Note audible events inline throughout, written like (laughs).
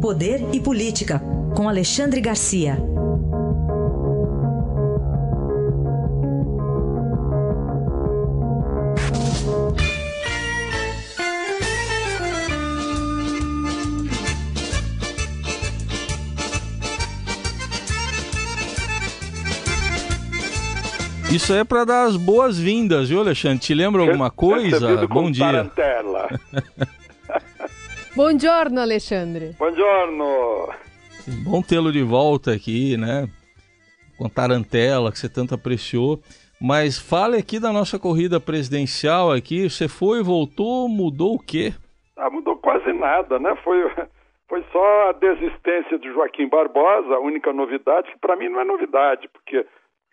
Poder e Política, com Alexandre Garcia. Isso é para dar as boas-vindas, viu, Alexandre? Te lembra alguma coisa? Bom dia. (laughs) giorno, Alexandre. Buongiorno. Bom tê-lo de volta aqui, né? Com Tarantela, que você tanto apreciou. Mas fale aqui da nossa corrida presidencial aqui. Você foi, voltou, mudou o quê? Ah, mudou quase nada, né? Foi, foi só a desistência de Joaquim Barbosa, a única novidade, que para mim não é novidade, porque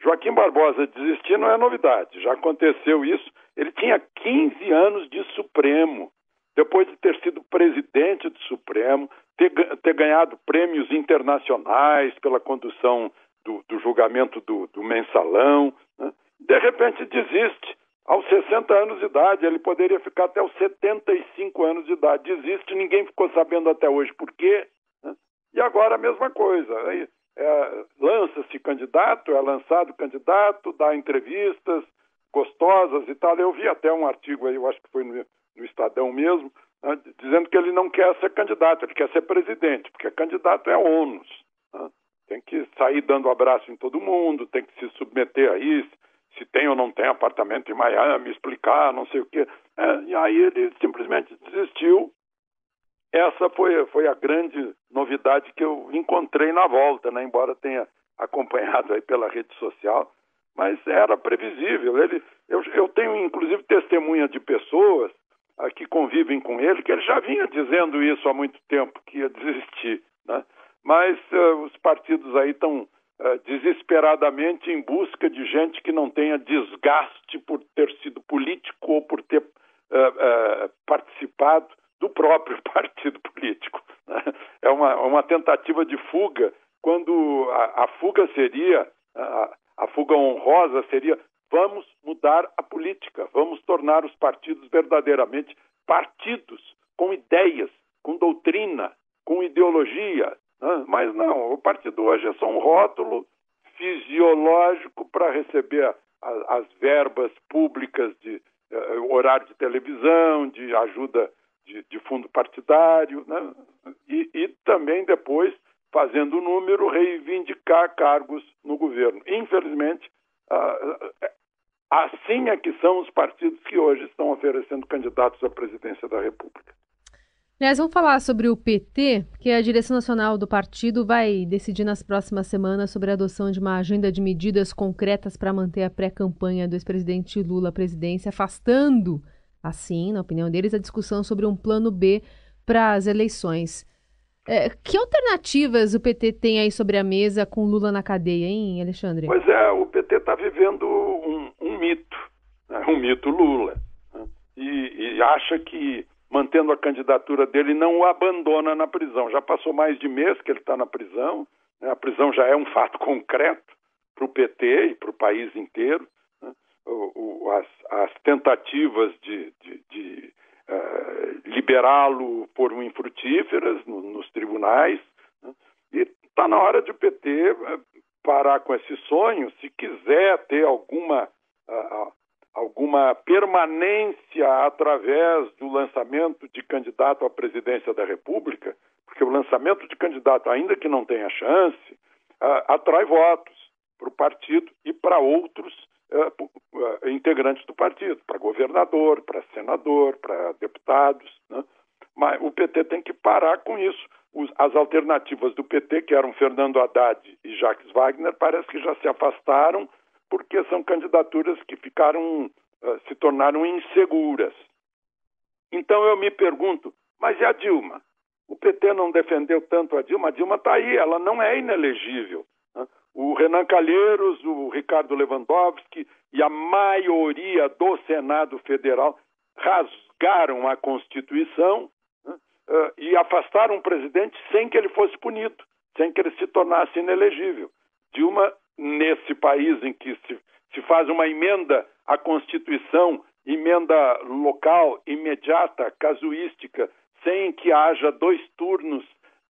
Joaquim Barbosa desistir não é novidade, já aconteceu isso. Ele tinha 15 anos de Supremo, depois de ter sido presidente do Supremo, ter, ter ganhado prêmios internacionais pela condução do, do julgamento do, do mensalão. Né? De repente desiste. Aos 60 anos de idade, ele poderia ficar até os 75 anos de idade. Desiste, ninguém ficou sabendo até hoje por quê. Né? E agora a mesma coisa. Aí, é, lança-se candidato, é lançado candidato, dá entrevistas gostosas e tal. Eu vi até um artigo aí, eu acho que foi no, no Estadão mesmo, né, dizendo que ele não quer ser candidato, ele quer ser presidente, porque candidato é ônus. Né? Tem que sair dando abraço em todo mundo, tem que se submeter a isso, se tem ou não tem apartamento em Miami, explicar, não sei o quê. É, e aí ele simplesmente desistiu essa foi, foi a grande novidade que eu encontrei na volta, né? embora tenha acompanhado aí pela rede social, mas era previsível. Ele, eu, eu tenho inclusive testemunha de pessoas que convivem com ele, que ele já vinha dizendo isso há muito tempo, que ia (laughs) desistir. Né? Mas uh, os partidos aí estão uh, desesperadamente em busca de gente que não tenha desgaste por ter sido político ou por ter participado do próprio (laughs) partido político. Né? É uma, uma tentativa de fuga, quando a, a fuga seria, a, a fuga honrosa seria vamos mudar política, vamos tornar os partidos verdadeiramente partidos com ideias, com doutrina, com ideologia. Né? Mas não, o partido hoje é só um rótulo fisiológico para receber a, a, as verbas públicas de uh, horário de televisão, de ajuda de, de fundo partidário, né? e, e também depois, fazendo o número, reivindicar cargos no governo. Infelizmente, assim é que são os partidos que hoje estão oferecendo candidatos à presidência da República. Aliás, vamos falar sobre o PT, que a direção nacional do partido vai decidir nas próximas semanas sobre a adoção de uma agenda de medidas concretas para manter a pré-campanha do ex-presidente Lula à presidência, afastando assim, na opinião deles, a discussão sobre um plano B para as eleições. É, que alternativas o PT tem aí sobre a mesa com Lula na cadeia, hein, Alexandre? Pois é, o PT está vivendo um, um mito, né? um mito Lula. Né? E, e, acha que, mantendo a candidatura dele, não o abandona na prisão. Já passou mais de mês que ele está na prisão, né? a prisão já é um fato concreto para o PT e para o país inteiro o, as, as, tentativas de, de, de uh, liberá-lo foram infrutíferas no, nos tribunais. Né? E está na hora de o PT eh, parar com esse sonho, se quiser ter alguma, alguma permanência através do lançamento de candidato à presidência da República, porque o lançamento de candidato, ainda que não tenha chance, atrai votos para o partido e para outros uh, integrantes do partido, para governador, para senador, para deputados. Né? Mas o PT tem que parar com isso. As alternativas do PT, que eram Fernando Haddad e Jacques Wagner, parece que já se afastaram porque são candidaturas que ficaram, se tornaram inseguras. Então eu me pergunto, mas e a Dilma? O PT não defendeu tanto a Dilma? A Dilma está aí, ela não é inelegível. O Renan Calheiros, o Ricardo Lewandowski e a maioria do Senado Federal rasgaram a Constituição né, uh, e afastaram o presidente sem que ele fosse punido, sem que ele se tornasse inelegível. Dilma, nesse país em que se, se faz uma emenda à Constituição, emenda local, imediata, casuística, sem que haja dois turnos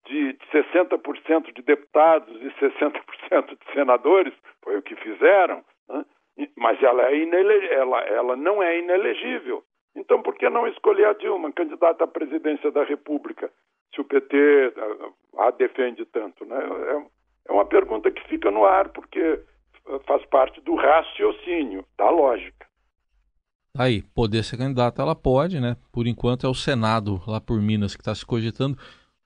de 60% de deputados e 60% de senadores, foi o que fizeram, né? mas ela, é inele... ela, ela não é inelegível. Então, por que não escolher a Dilma, candidata à presidência da República, se o PT eh, a defende tanto? Né? É, é uma pergunta que fica no ar, porque faz parte do raciocínio, da lógica. Aí, poder ser candidata, ela pode, né? Por enquanto é o Senado, lá por Minas, que está se cogitando.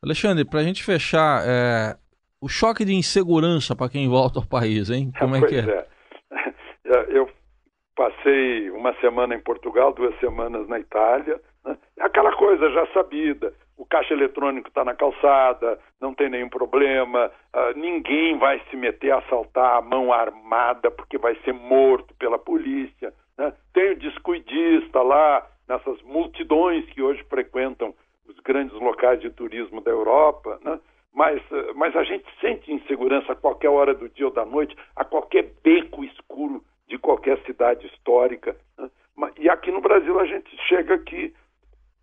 Alexandre, para a gente fechar, é... o choque de insegurança para quem volta ao país, hein? (laughs) Como é pois que é? é? (laughs) Eu passei uma semana em Portugal, duas semanas na Itália. Né? Aquela coisa já sabida: o caixa eletrônico está na calçada, não tem nenhum problema, uh, ninguém vai se meter a assaltar a mão armada porque vai ser morto pela polícia. Né? Tem o descuidista lá, nessas multidões que hoje frequentam os grandes locais de turismo da Europa, né? mas, uh, mas a gente sente insegurança a qualquer hora do dia ou da noite, a qualquer beco escuro de qualquer cidade histórica. Né? E aqui no Brasil a gente chega aqui,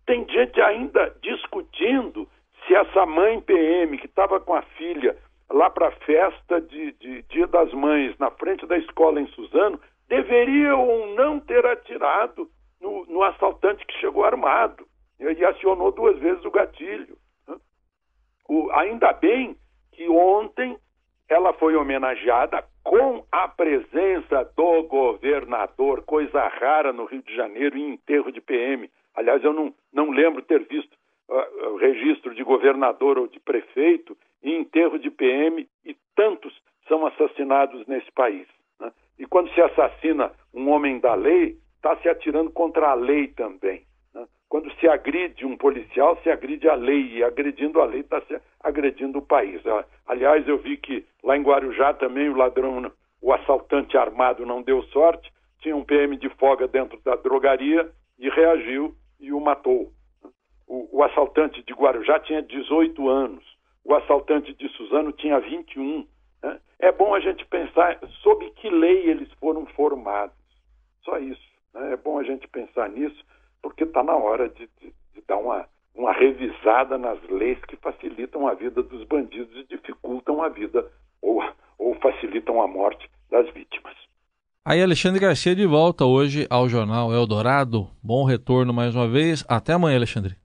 tem gente ainda discutindo se essa mãe PM que estava com a filha lá para a festa de, de, Dia das Mães na frente da escola em Suzano deveria ou não ter atirado no, no assaltante que chegou armado e acionou duas vezes o gatilho. O, ainda bem que ontem ela foi homenageada com a presença do governador, coisa rara no Rio de Janeiro, em enterro de PM. Aliás, eu não, não lembro ter visto uh, registro de governador ou de prefeito em enterro de PM e tantos são assassinados nesse país. Né? E quando se assassina um homem da lei, está se atirando contra a lei também. Né? Quando se agride um policial, se agride a lei, e agredindo a lei está se agredindo o país. Aliás, eu vi que lá em Guarujá também o ladrão, o assaltante armado não deu sorte, tinha um PM de folga dentro da drogaria e reagiu e o matou. O, o assaltante de Guarujá tinha 18 anos, o assaltante de Suzano tinha 21. Né? É bom a gente pensar sob que lei eles foram formados. Só isso. Né? É bom a gente pensar nisso, porque está na hora de, de, de dar uma uma revisada nas leis que facilitam a vida dos bandidos e dificultam a vida ou, ou facilitam a morte das vítimas. Aí, Alexandre Garcia de volta hoje ao Jornal Eldorado. Bom retorno mais uma vez. Até amanhã, Alexandre.